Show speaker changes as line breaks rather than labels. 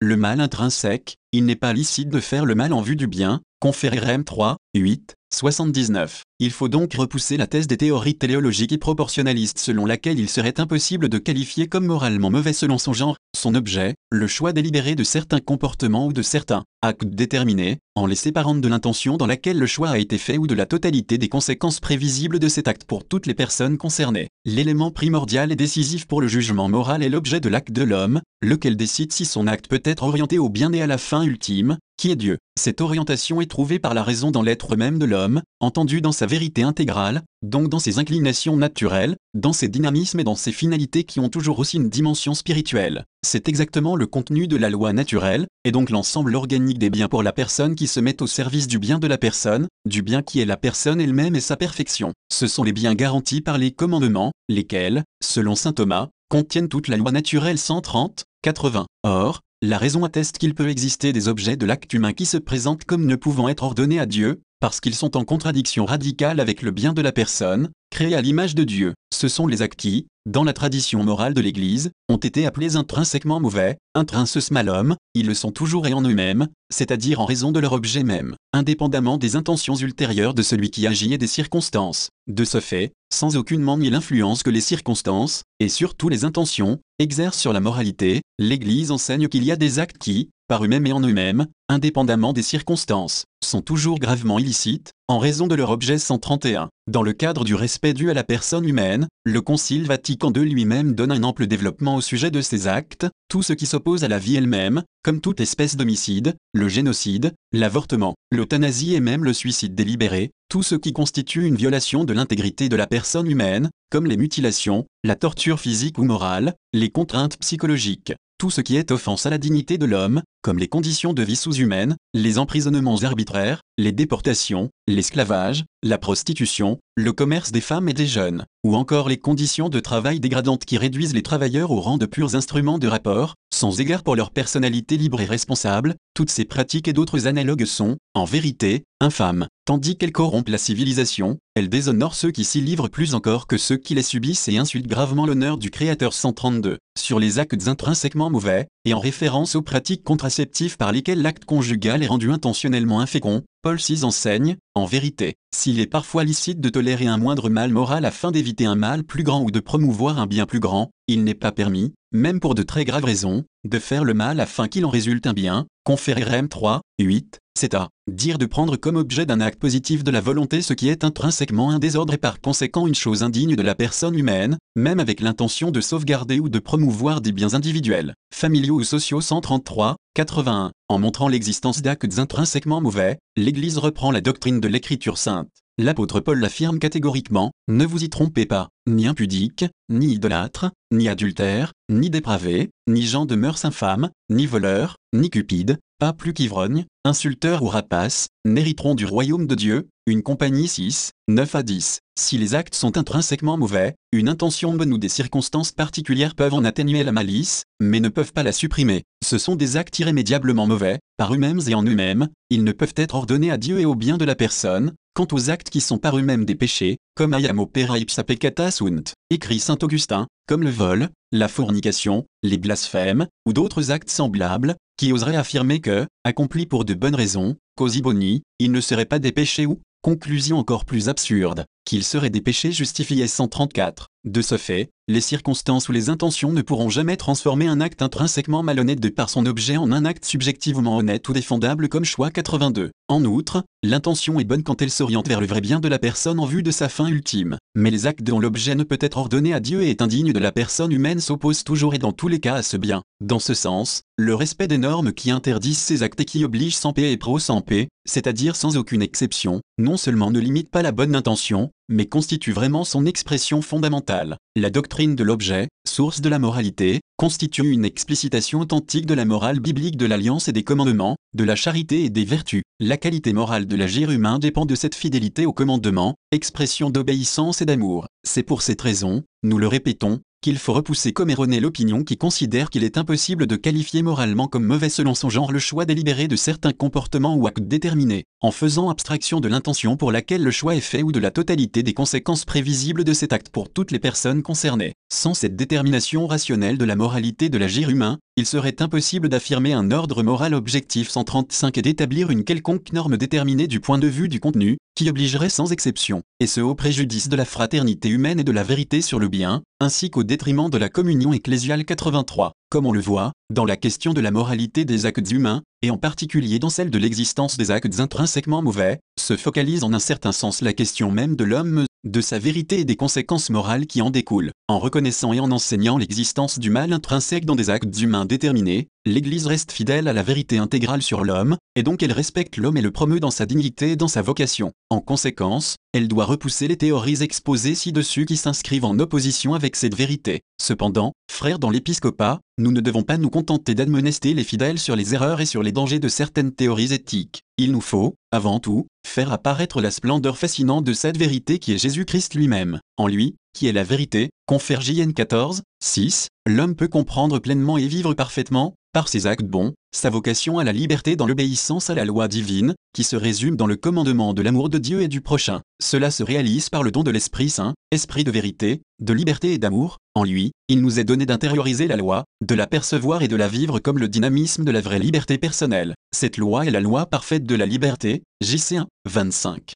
le mal intrinsèque, il n'est pas licite de faire le mal en vue du bien, conféré RM 3, 8, 79. Il faut donc repousser la thèse des théories téléologiques et proportionnalistes selon laquelle il serait impossible de qualifier comme moralement mauvais selon son genre, son objet, le choix délibéré de certains comportements ou de certains actes déterminés, en les séparant de l'intention dans laquelle le choix a été fait ou de la totalité des conséquences prévisibles de cet acte pour toutes les personnes concernées. L'élément primordial et décisif pour le jugement moral est l'objet de l'acte de l'homme, lequel décide si son acte peut être orienté au bien et à la fin ultime, qui est Dieu. Cette orientation est trouvée par la raison dans l'être même de l'homme, entendu dans sa vérité intégrale, donc dans ses inclinations naturelles, dans ses dynamismes et dans ses finalités qui ont toujours aussi une dimension spirituelle. C'est exactement le contenu de la loi naturelle, et donc l'ensemble organique des biens pour la personne qui se met au service du bien de la personne, du bien qui est la personne elle-même et sa perfection. Ce sont les biens garantis par les commandements, lesquels, selon saint Thomas, contiennent toute la loi naturelle 130, 80. Or, la raison atteste qu'il peut exister des objets de l'acte humain qui se présentent comme ne pouvant être ordonnés à Dieu, parce qu'ils sont en contradiction radicale avec le bien de la personne, créée à l'image de Dieu. Ce sont les actes qui, dans la tradition morale de l'Église, ont été appelés intrinsèquement mauvais, intrinses malum, ils le sont toujours et en eux-mêmes, c'est-à-dire en raison de leur objet même, indépendamment des intentions ultérieures de celui qui agit et des circonstances. De ce fait, sans aucunement nier l'influence que les circonstances, et surtout les intentions, exercent sur la moralité, l'Église enseigne qu'il y a des actes qui, par eux-mêmes et en eux-mêmes, indépendamment des circonstances, sont toujours gravement illicites, en raison de leur objet 131. Dans le cadre du respect dû à la personne humaine, le Concile Vatican II lui-même donne un ample développement au sujet de ces actes, tout ce qui s'oppose à la vie elle-même, comme toute espèce d'homicide, le génocide, l'avortement, l'euthanasie et même le suicide délibéré, tout ce qui constitue une violation de l'intégrité de la personne humaine, comme les mutilations, la torture physique ou morale, les contraintes psychologiques, tout ce qui est offense à la dignité de l'homme, comme les conditions de vie sous-humaines, les emprisonnements arbitraires, les déportations, l'esclavage, la prostitution, le commerce des femmes et des jeunes, ou encore les conditions de travail dégradantes qui réduisent les travailleurs au rang de purs instruments de rapport, sans égard pour leur personnalité libre et responsable, toutes ces pratiques et d'autres analogues sont, en vérité, infâmes. Tandis qu'elles corrompent la civilisation, elles déshonorent ceux qui s'y livrent plus encore que ceux qui les subissent et insultent gravement l'honneur du Créateur 132. Sur les actes intrinsèquement mauvais, et en référence aux pratiques contraceptives par lesquelles l'acte conjugal est rendu intentionnellement infécond, Paul VI enseigne, en vérité, s'il est parfois licite de tolérer un moindre mal moral afin d'éviter un mal plus grand ou de promouvoir un bien plus grand, il n'est pas permis, même pour de très graves raisons, de faire le mal afin qu'il en résulte un bien, conféré RM 3, 8, c'est à dire de prendre comme objet d'un acte positif de la volonté ce qui est intrinsèquement un désordre et par conséquent une chose indigne de la personne humaine, même avec l'intention de sauvegarder ou de promouvoir des biens individuels, familiaux ou sociaux 133, 81. En montrant l'existence d'actes intrinsèquement mauvais, l'Église reprend la doctrine de l'Écriture sainte. L'apôtre Paul l'affirme catégoriquement, ne vous y trompez pas, ni impudique, ni idolâtre, ni adultère, ni dépravé, ni gens de mœurs infâmes, ni voleur, ni cupide, pas plus qu'ivrogne, insulteur ou rapace, n'hériteront du royaume de Dieu, une compagnie 6, 9 à 10. Si les actes sont intrinsèquement mauvais, une intention bonne ou des circonstances particulières peuvent en atténuer la malice, mais ne peuvent pas la supprimer. Ce sont des actes irrémédiablement mauvais, par eux-mêmes et en eux-mêmes, ils ne peuvent être ordonnés à Dieu et au bien de la personne, quant aux actes qui sont par eux-mêmes des péchés, comme ayam opera ipsa peccata sunt, écrit saint Augustin, comme le vol, la fornication, les blasphèmes, ou d'autres actes semblables, qui oseraient affirmer que, accomplis pour de bonnes raisons, causi boni, ils ne seraient pas des péchés ou, conclusion encore plus absurde, qu'ils seraient des péchés justifiés 134. De ce fait, les circonstances ou les intentions ne pourront jamais transformer un acte intrinsèquement malhonnête de par son objet en un acte subjectivement honnête ou défendable comme choix 82. En outre, l'intention est bonne quand elle s'oriente vers le vrai bien de la personne en vue de sa fin ultime. Mais les actes dont l'objet ne peut être ordonné à Dieu et est indigne de la personne humaine s'opposent toujours et dans tous les cas à ce bien. Dans ce sens, le respect des normes qui interdisent ces actes et qui obligent sans paix et pro sans paix, c'est-à-dire sans aucune exception, non seulement ne limite pas la bonne intention, mais constitue vraiment son expression fondamentale. La doctrine de l'objet, source de la moralité, constitue une explicitation authentique de la morale biblique de l'alliance et des commandements, de la charité et des vertus. La qualité morale de l'agir humain dépend de cette fidélité aux commandements, expression d'obéissance et d'amour. C'est pour cette raison, nous le répétons, qu'il faut repousser comme erronée l'opinion qui considère qu'il est impossible de qualifier moralement comme mauvais selon son genre le choix délibéré de certains comportements ou actes déterminés. En faisant abstraction de l'intention pour laquelle le choix est fait ou de la totalité des conséquences prévisibles de cet acte pour toutes les personnes concernées. Sans cette détermination rationnelle de la moralité de l'agir humain, il serait impossible d'affirmer un ordre moral objectif 135 et d'établir une quelconque norme déterminée du point de vue du contenu, qui obligerait sans exception, et ce au préjudice de la fraternité humaine et de la vérité sur le bien, ainsi qu'au détriment de la communion ecclésiale 83. Comme on le voit, dans la question de la moralité des actes humains, et en particulier dans celle de l'existence des actes intrinsèquement mauvais, se focalise en un certain sens la question même de l'homme, de sa vérité et des conséquences morales qui en découlent. En reconnaissant et en enseignant l'existence du mal intrinsèque dans des actes humains déterminés, l'Église reste fidèle à la vérité intégrale sur l'homme, et donc elle respecte l'homme et le promeut dans sa dignité et dans sa vocation. En conséquence, elle doit repousser les théories exposées ci-dessus qui s'inscrivent en opposition avec cette vérité. Cependant, frères dans l'épiscopat, nous ne devons pas nous contenter d'admonester les fidèles sur les erreurs et sur les dangers de certaines théories éthiques. Il nous faut, avant tout, faire apparaître la splendeur fascinante de cette vérité qui est Jésus-Christ lui-même. En lui, qui est la vérité, confère JN 14, 6, l'homme peut comprendre pleinement et vivre parfaitement, par ses actes bons, sa vocation à la liberté dans l'obéissance à la loi divine, qui se résume dans le commandement de l'amour de Dieu et du prochain. Cela se réalise par le don de l'Esprit Saint, esprit de vérité, de liberté et d'amour. En lui, il nous est donné d'intérioriser la loi, de la percevoir et de la vivre comme le dynamisme de la vraie liberté personnelle. Cette loi est la loi parfaite de la liberté, JC 1, 25.